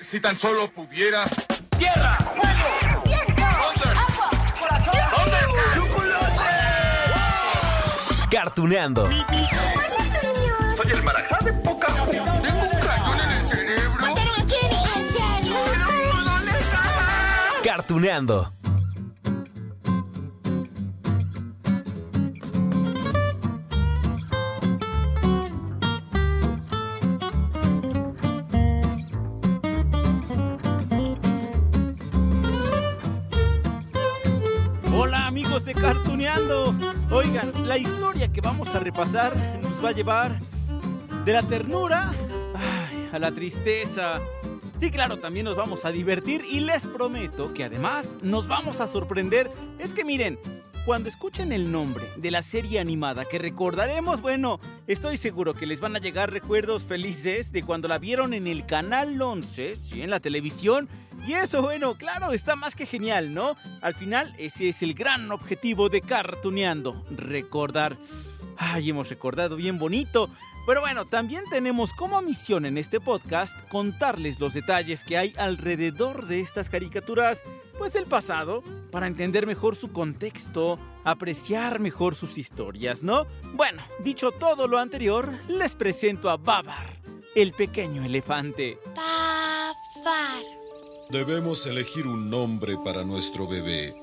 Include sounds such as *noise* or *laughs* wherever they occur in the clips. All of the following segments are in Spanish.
Si tan solo pudiera. ¡Tierra! ¡Fuego! ¿Dónde? ¡Agua! ¡Corazón! ¿Dónde? Cartuneando. Soy el marajá de poca Tengo un cañón en el cerebro. ¿Dónde está? Cartuneando. A repasar nos va a llevar de la ternura a la tristeza. Sí, claro, también nos vamos a divertir y les prometo que además nos vamos a sorprender. Es que miren, cuando escuchen el nombre de la serie animada que recordaremos, bueno, estoy seguro que les van a llegar recuerdos felices de cuando la vieron en el canal 11, sí, en la televisión. Y eso, bueno, claro, está más que genial, ¿no? Al final, ese es el gran objetivo de Cartuneando, recordar. Ay, hemos recordado bien bonito. Pero bueno, también tenemos como misión en este podcast contarles los detalles que hay alrededor de estas caricaturas, pues del pasado, para entender mejor su contexto, apreciar mejor sus historias, ¿no? Bueno, dicho todo lo anterior, les presento a Babar, el pequeño elefante. Babar. Debemos elegir un nombre para nuestro bebé.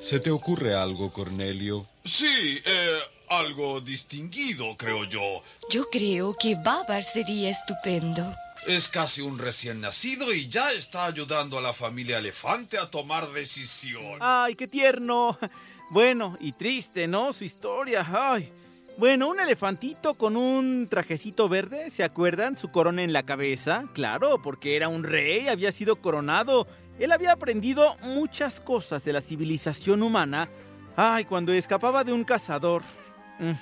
¿Se te ocurre algo, Cornelio? Sí, eh, algo distinguido, creo yo. Yo creo que Babar sería estupendo. Es casi un recién nacido y ya está ayudando a la familia elefante a tomar decisión. ¡Ay, qué tierno! Bueno, y triste, ¿no? Su historia. ¡Ay! Bueno, un elefantito con un trajecito verde, ¿se acuerdan? Su corona en la cabeza. Claro, porque era un rey, había sido coronado. Él había aprendido muchas cosas de la civilización humana. Ay, cuando escapaba de un cazador. Mm.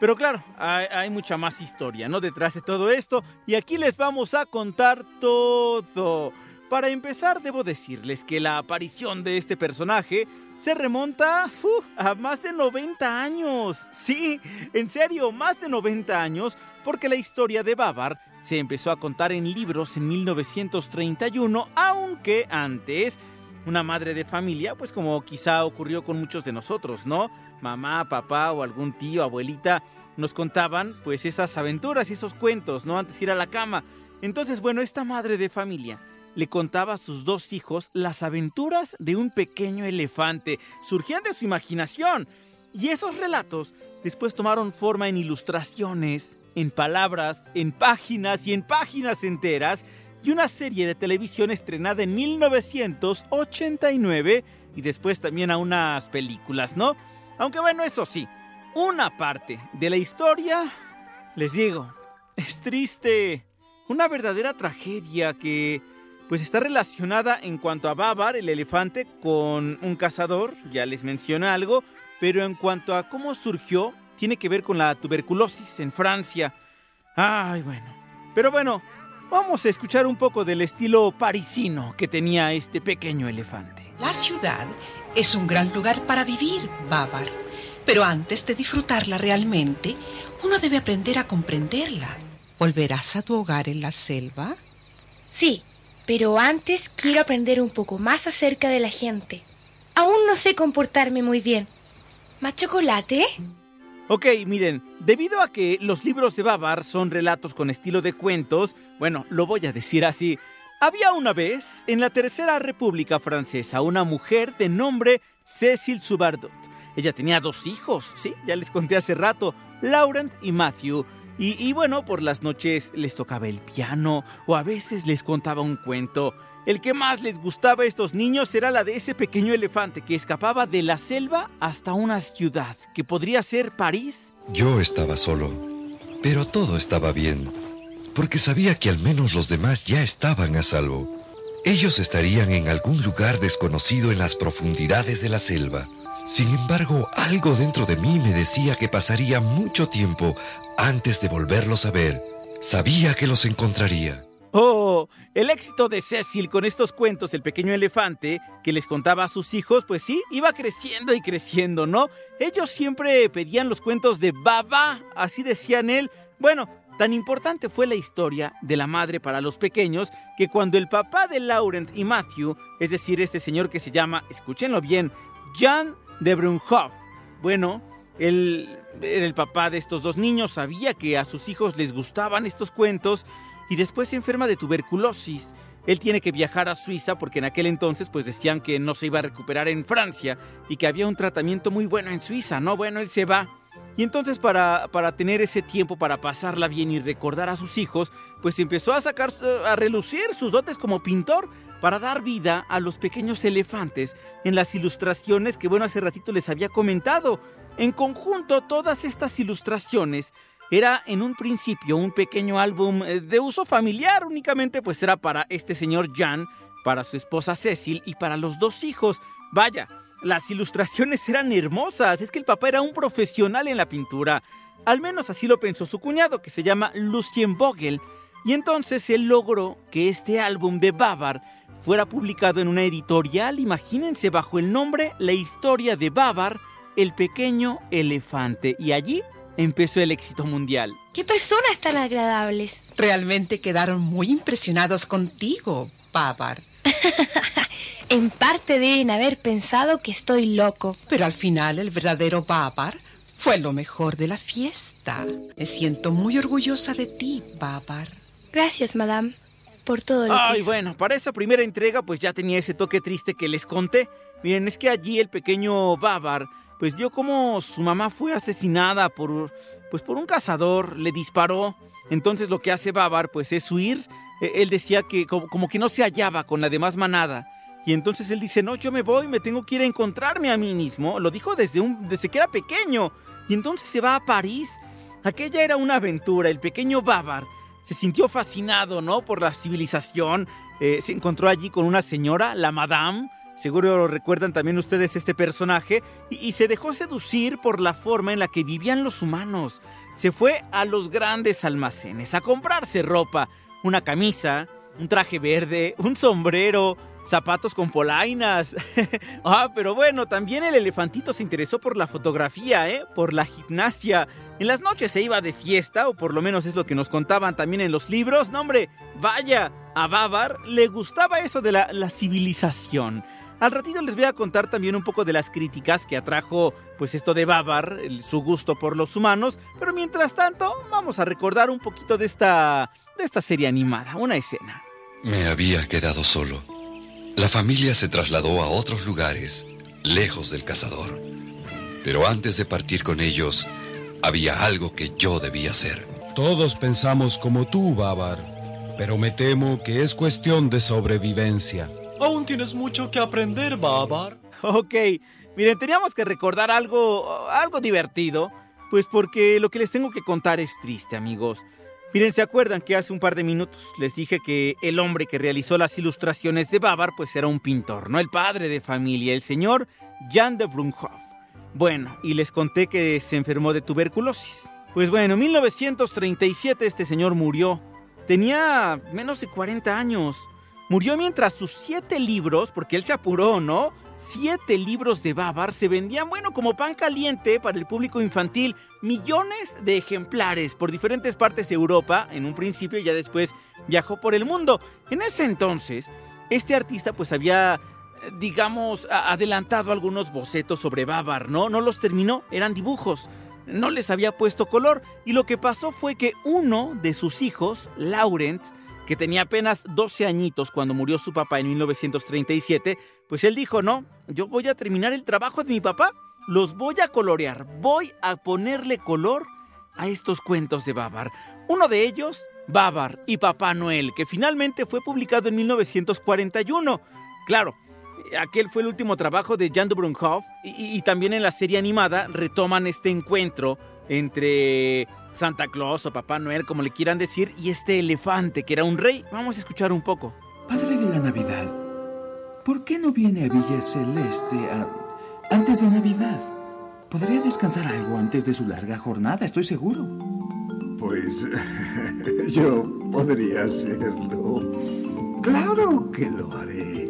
Pero claro, hay, mucha más historia, ¿no? Detrás de todo esto. Y aquí les vamos a contar todo. Para empezar, debo decirles que la aparición de este personaje se remonta a más de 90 años. Sí, en serio, más de 90 años, porque la historia de Babar se empezó a contar en libros en 1931, aunque antes una madre de familia, pues como quizá ocurrió con muchos de nosotros, ¿no? Mamá, papá o algún tío, abuelita, nos contaban pues esas aventuras y esos cuentos, ¿no? Antes de ir a la cama. Entonces, bueno, esta madre de familia le contaba a sus dos hijos las aventuras de un pequeño elefante. Surgían de su imaginación. Y esos relatos después tomaron forma en ilustraciones, en palabras, en páginas y en páginas enteras y una serie de televisión estrenada en 1989 y después también a unas películas, ¿no? Aunque bueno, eso sí, una parte de la historia, les digo, es triste, una verdadera tragedia que pues está relacionada en cuanto a Babar, el elefante, con un cazador, ya les mencioné algo, pero en cuanto a cómo surgió, tiene que ver con la tuberculosis en Francia. Ay, bueno. Pero bueno, Vamos a escuchar un poco del estilo parisino que tenía este pequeño elefante. La ciudad es un gran lugar para vivir, Babar. Pero antes de disfrutarla realmente, uno debe aprender a comprenderla. ¿Volverás a tu hogar en la selva? Sí, pero antes quiero aprender un poco más acerca de la gente. Aún no sé comportarme muy bien. ¿Más chocolate? Ok, miren, debido a que los libros de Babar son relatos con estilo de cuentos, bueno, lo voy a decir así. Había una vez, en la Tercera República Francesa, una mujer de nombre Cécile Subardot. Ella tenía dos hijos, sí, ya les conté hace rato, Laurent y Matthew. Y, y bueno, por las noches les tocaba el piano o a veces les contaba un cuento. El que más les gustaba a estos niños era la de ese pequeño elefante que escapaba de la selva hasta una ciudad, que podría ser París. Yo estaba solo, pero todo estaba bien, porque sabía que al menos los demás ya estaban a salvo. Ellos estarían en algún lugar desconocido en las profundidades de la selva. Sin embargo, algo dentro de mí me decía que pasaría mucho tiempo antes de volverlos a ver. Sabía que los encontraría. Oh, el éxito de Cecil con estos cuentos El pequeño elefante que les contaba a sus hijos, pues sí, iba creciendo y creciendo, ¿no? Ellos siempre pedían los cuentos de Baba, así decían él. Bueno, tan importante fue la historia de la madre para los pequeños que cuando el papá de Laurent y Matthew, es decir, este señor que se llama, escúchenlo bien, Jan de Brunhoff, bueno, él era el papá de estos dos niños, sabía que a sus hijos les gustaban estos cuentos y después se enferma de tuberculosis. Él tiene que viajar a Suiza porque en aquel entonces pues decían que no se iba a recuperar en Francia y que había un tratamiento muy bueno en Suiza, ¿no? Bueno, él se va. Y entonces para, para tener ese tiempo para pasarla bien y recordar a sus hijos, pues empezó a sacar, a relucir sus dotes como pintor para dar vida a los pequeños elefantes en las ilustraciones que bueno hace ratito les había comentado. En conjunto todas estas ilustraciones era en un principio un pequeño álbum eh, de uso familiar, únicamente pues era para este señor Jan, para su esposa Cecil y para los dos hijos. Vaya, las ilustraciones eran hermosas, es que el papá era un profesional en la pintura. Al menos así lo pensó su cuñado, que se llama Lucien Vogel. Y entonces él logró que este álbum de Babar fuera publicado en una editorial, imagínense, bajo el nombre La historia de Babar, el pequeño elefante. Y allí empezó el éxito mundial. ¡Qué personas tan agradables! Realmente quedaron muy impresionados contigo, Babar. *laughs* en parte deben haber pensado que estoy loco. Pero al final el verdadero Babar fue lo mejor de la fiesta. Me siento muy orgullosa de ti, Babar. Gracias, madame, por todo lo Ay, que bueno, para esa primera entrega pues ya tenía ese toque triste que les conté. Miren, es que allí el pequeño Babar pues vio cómo su mamá fue asesinada por, pues por un cazador, le disparó. Entonces lo que hace Babar pues es huir. E, Él decía que como, como que no se hallaba con la demás manada. Y entonces él dice, no, yo me voy, me tengo que ir a encontrarme a mí mismo. Lo dijo desde, un, desde que era pequeño. Y entonces se va a París. Aquella era una aventura. El pequeño Babar se sintió fascinado, ¿no? Por la civilización. Eh, se encontró allí con una señora, la Madame. Seguro recuerdan también ustedes este personaje. Y se dejó seducir por la forma en la que vivían los humanos. Se fue a los grandes almacenes a comprarse ropa. Una camisa, un traje verde, un sombrero, zapatos con polainas. *laughs* ah, pero bueno, también el elefantito se interesó por la fotografía, ¿eh? Por la gimnasia. En las noches se iba de fiesta, o por lo menos es lo que nos contaban también en los libros. No, hombre, vaya, a Babar le gustaba eso de la, la civilización. Al ratito les voy a contar también un poco de las críticas que atrajo pues esto de Babar, su gusto por los humanos, pero mientras tanto vamos a recordar un poquito de esta de esta serie animada, una escena. Me había quedado solo. La familia se trasladó a otros lugares, lejos del cazador. Pero antes de partir con ellos, había algo que yo debía hacer. Todos pensamos como tú, Babar, pero me temo que es cuestión de sobrevivencia. Aún tienes mucho que aprender, Babar. Ok, miren, teníamos que recordar algo algo divertido, pues porque lo que les tengo que contar es triste, amigos. Miren, ¿se acuerdan que hace un par de minutos les dije que el hombre que realizó las ilustraciones de Babar pues era un pintor, no el padre de familia, el señor Jan de Brunhoff? Bueno, y les conté que se enfermó de tuberculosis. Pues bueno, en 1937 este señor murió. Tenía menos de 40 años. Murió mientras sus siete libros, porque él se apuró, ¿no? Siete libros de Babar se vendían, bueno, como pan caliente para el público infantil. Millones de ejemplares por diferentes partes de Europa, en un principio y ya después viajó por el mundo. En ese entonces, este artista pues había, eh, digamos, adelantado algunos bocetos sobre Babar, ¿no? No los terminó, eran dibujos. No les había puesto color y lo que pasó fue que uno de sus hijos, Laurent, que tenía apenas 12 añitos cuando murió su papá en 1937, pues él dijo, no, yo voy a terminar el trabajo de mi papá, los voy a colorear, voy a ponerle color a estos cuentos de Babar. Uno de ellos, Babar y Papá Noel, que finalmente fue publicado en 1941. Claro, aquel fue el último trabajo de Jan Brunhoff y- y también en la serie animada retoman este encuentro entre Santa Claus o Papá Noel, como le quieran decir, y este elefante que era un rey. Vamos a escuchar un poco. Padre de la Navidad, ¿por qué no viene a Villa Celeste a- antes de Navidad? Podría descansar algo antes de su larga jornada, estoy seguro. Pues *laughs* yo podría hacerlo. Claro que lo haré.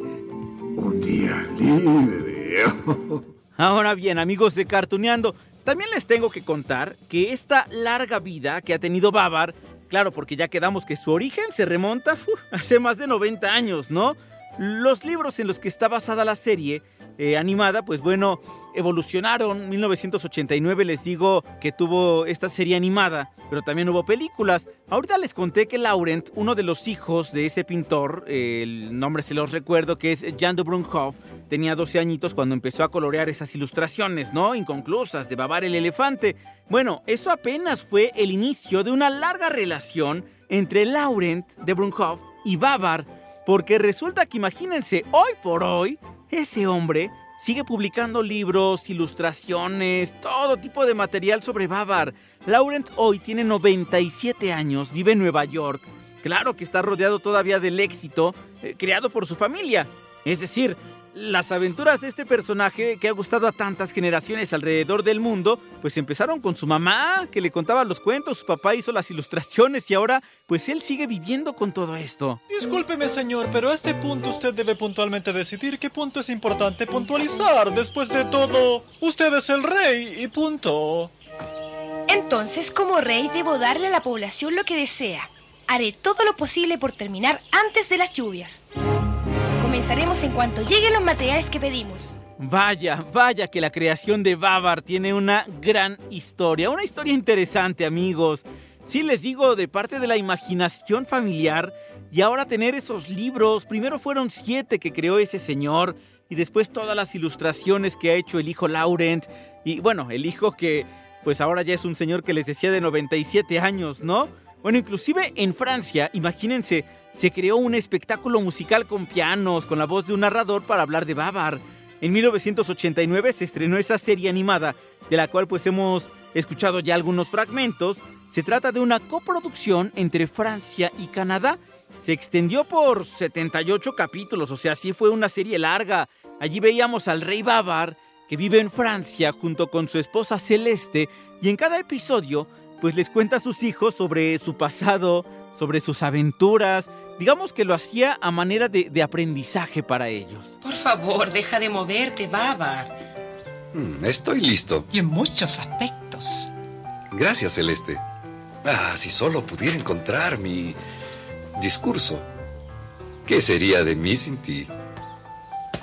Un día libre. *laughs* Ahora bien, amigos de Cartuneando, también les tengo que contar que esta larga vida que ha tenido Babar, claro, porque ya quedamos que su origen se remonta *laughs* hace más de 90 años, ¿no? Los libros en los que está basada la serie eh, animada, pues bueno, evolucionaron. 1989 les digo que tuvo esta serie animada, pero también hubo películas. Ahorita les conté que Laurent, uno de los hijos de ese pintor, el nombre se los recuerdo, que es Jan de Brunhoff, tenía 12 añitos cuando empezó a colorear esas ilustraciones, ¿no? Inconclusas, de Babar el elefante. Bueno, eso apenas fue el inicio de una larga relación entre Laurent de Brunhoff y Babar, porque resulta que imagínense, hoy por hoy, ese hombre sigue publicando libros, ilustraciones, todo tipo de material sobre Babar. Laurent hoy tiene 97 años, vive en Nueva York. Claro que está rodeado todavía del éxito eh, creado por su familia. Es decir, las aventuras de este personaje que ha gustado a tantas generaciones alrededor del mundo, pues empezaron con su mamá, que le contaba los cuentos, su papá hizo las ilustraciones y ahora, pues él sigue viviendo con todo esto. Discúlpeme, señor, pero a este punto usted debe puntualmente decidir qué punto es importante puntualizar. Después de todo, usted es el rey y punto. Entonces, como rey, debo darle a la población lo que desea. Haré todo lo posible por terminar antes de las lluvias. Comenzaremos en cuanto lleguen los materiales que pedimos. Vaya, vaya que la creación de Babar tiene una gran historia, una historia interesante amigos. Sí les digo, de parte de la imaginación familiar y ahora tener esos libros, primero fueron siete que creó ese señor y después todas las ilustraciones que ha hecho el hijo Laurent y bueno, el hijo que pues ahora ya es un señor que les decía de 97 años, ¿no? Bueno, inclusive en Francia, imagínense, se creó un espectáculo musical con pianos, con la voz de un narrador para hablar de Babar. En 1989 se estrenó esa serie animada, de la cual pues hemos escuchado ya algunos fragmentos. Se trata de una coproducción entre Francia y Canadá. Se extendió por 78 capítulos, o sea, sí fue una serie larga. Allí veíamos al rey Babar, que vive en Francia junto con su esposa Celeste, y en cada episodio pues les cuenta a sus hijos sobre su pasado, sobre sus aventuras. Digamos que lo hacía a manera de, de aprendizaje para ellos. Por favor, deja de moverte, Babar. Mm, Estoy listo. Y en muchos aspectos. Gracias, Celeste. Ah, si solo pudiera encontrar mi discurso. ¿Qué sería de mí sin ti?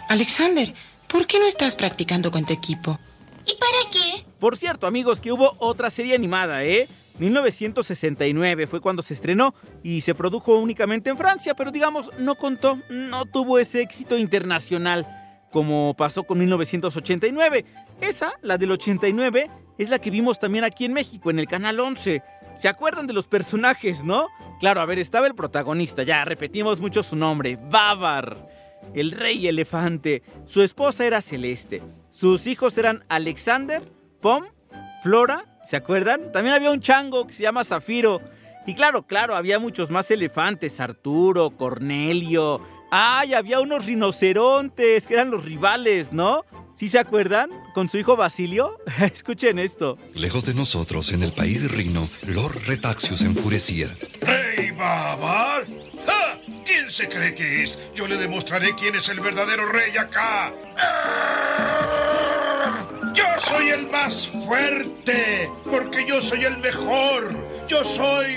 Alexander, ¿por qué no estás practicando con tu equipo? ¿Y para qué? Por cierto, amigos, que hubo otra serie animada, ¿eh? 1969 fue cuando se estrenó y se produjo únicamente en Francia, pero digamos, no contó, no tuvo ese éxito internacional como pasó con 1989. Esa, la del 89, es la que vimos también aquí en México, en el Canal 11. ¿Se acuerdan de los personajes, no? Claro, a ver, estaba el protagonista, ya repetimos mucho su nombre, Babar, el rey elefante. Su esposa era Celeste. Sus hijos eran Alexander, Pom, Flora, ¿se acuerdan? También había un chango que se llama Zafiro. Y claro, claro, había muchos más elefantes, Arturo, Cornelio. ¡Ay! Había unos rinocerontes que eran los rivales, ¿no? ¿Sí se acuerdan? Con su hijo Basilio. *laughs* Escuchen esto. Lejos de nosotros, en el país rino, Lord Retaxius se enfurecía. ¡Rey Babar! ¡Ja! ¿Quién se cree que es? Yo le demostraré quién es el verdadero rey acá. Yo soy el más fuerte, porque yo soy el mejor. Yo soy...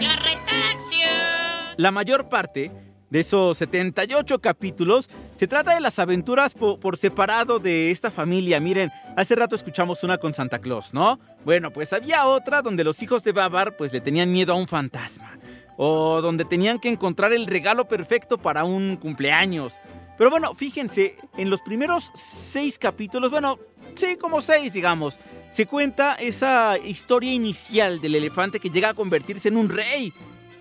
La mayor parte de esos 78 capítulos se trata de las aventuras po- por separado de esta familia. Miren, hace rato escuchamos una con Santa Claus, ¿no? Bueno, pues había otra donde los hijos de Babar pues le tenían miedo a un fantasma. O donde tenían que encontrar el regalo perfecto para un cumpleaños. Pero bueno, fíjense, en los primeros seis capítulos, bueno, sí, como seis, digamos, se cuenta esa historia inicial del elefante que llega a convertirse en un rey.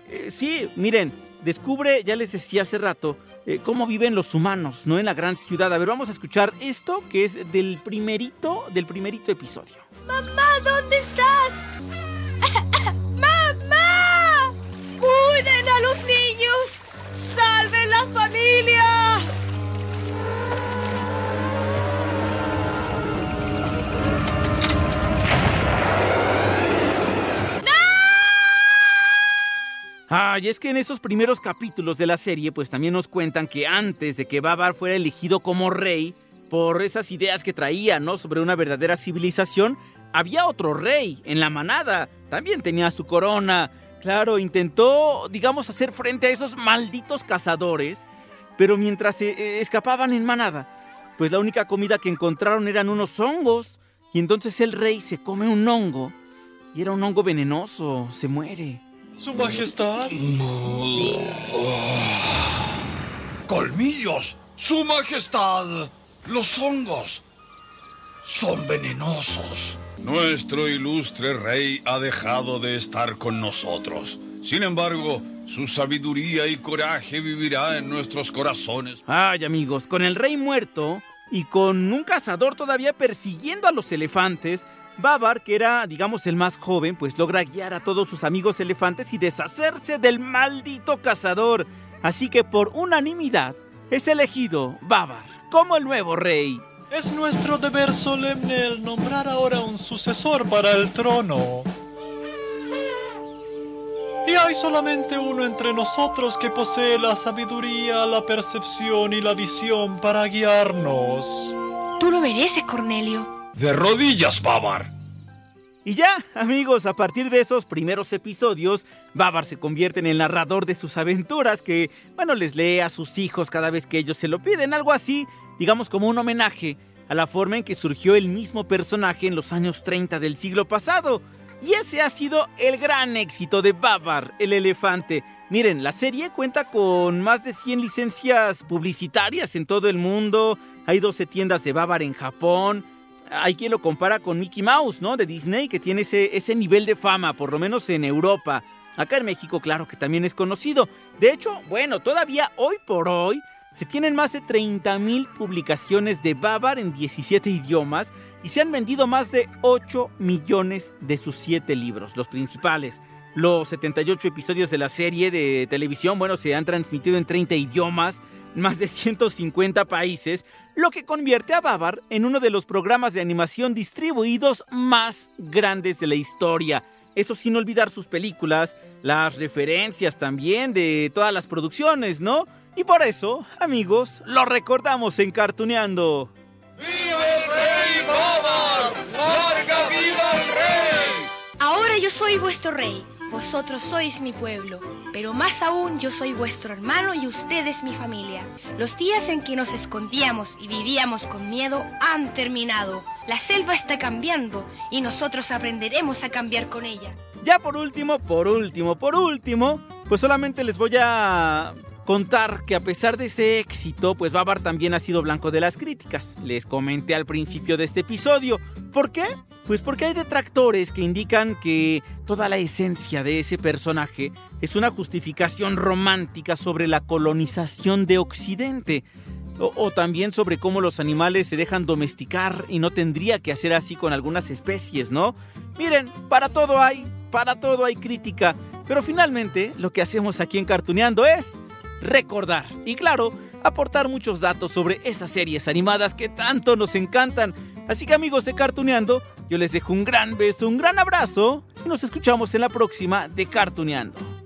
Eh, sí, miren, descubre, ya les decía hace rato, eh, cómo viven los humanos, ¿no? En la gran ciudad. A ver, vamos a escuchar esto que es del primerito, del primerito episodio. Mamá, ¿dónde estás? Y es que en esos primeros capítulos de la serie, pues también nos cuentan que antes de que Babar fuera elegido como rey, por esas ideas que traía, ¿no? Sobre una verdadera civilización, había otro rey en la manada. También tenía su corona. Claro, intentó, digamos, hacer frente a esos malditos cazadores, pero mientras se eh, escapaban en manada, pues la única comida que encontraron eran unos hongos. Y entonces el rey se come un hongo, y era un hongo venenoso, se muere. Su Majestad. ¡Colmillos! ¡Su Majestad! Los hongos son venenosos. Nuestro ilustre rey ha dejado de estar con nosotros. Sin embargo, su sabiduría y coraje vivirá en nuestros corazones. Ay, amigos, con el rey muerto y con un cazador todavía persiguiendo a los elefantes, Babar, que era, digamos, el más joven, pues logra guiar a todos sus amigos elefantes y deshacerse del maldito cazador. Así que por unanimidad es elegido Babar como el nuevo rey. Es nuestro deber solemne el nombrar ahora un sucesor para el trono. Y hay solamente uno entre nosotros que posee la sabiduría, la percepción y la visión para guiarnos. Tú lo mereces, Cornelio. De rodillas, Babar. Y ya, amigos, a partir de esos primeros episodios, Babar se convierte en el narrador de sus aventuras que, bueno, les lee a sus hijos cada vez que ellos se lo piden, algo así, digamos como un homenaje a la forma en que surgió el mismo personaje en los años 30 del siglo pasado. Y ese ha sido el gran éxito de Babar, el elefante. Miren, la serie cuenta con más de 100 licencias publicitarias en todo el mundo, hay 12 tiendas de Babar en Japón, hay quien lo compara con Mickey Mouse, ¿no? De Disney, que tiene ese, ese nivel de fama, por lo menos en Europa. Acá en México, claro que también es conocido. De hecho, bueno, todavía hoy por hoy se tienen más de 30.000 publicaciones de Babar en 17 idiomas y se han vendido más de 8 millones de sus 7 libros, los principales. Los 78 episodios de la serie de televisión, bueno, se han transmitido en 30 idiomas, más de 150 países, lo que convierte a Babar en uno de los programas de animación distribuidos más grandes de la historia. Eso sin olvidar sus películas, las referencias también de todas las producciones, ¿no? Y por eso, amigos, lo recordamos en Cartuneando. ¡Viva el rey Babar! ¡Larga vida al rey! Ahora yo soy vuestro rey. Vosotros sois mi pueblo, pero más aún yo soy vuestro hermano y ustedes mi familia. Los días en que nos escondíamos y vivíamos con miedo han terminado. La selva está cambiando y nosotros aprenderemos a cambiar con ella. Ya por último, por último, por último, pues solamente les voy a contar que a pesar de ese éxito, pues Babar también ha sido blanco de las críticas. Les comenté al principio de este episodio. ¿Por qué? Pues porque hay detractores que indican que toda la esencia de ese personaje es una justificación romántica sobre la colonización de Occidente. O, también sobre cómo los animales se dejan domesticar y no tendría que hacer así con algunas especies, ¿no? Miren, para todo hay, para todo hay crítica. Pero finalmente, lo que hacemos aquí en Cartuneando es recordar y claro, aportar muchos datos sobre esas series animadas que tanto nos encantan. Así que amigos de Cartuneando, yo les dejo un gran beso, un gran abrazo y nos escuchamos en la próxima de Cartuneando.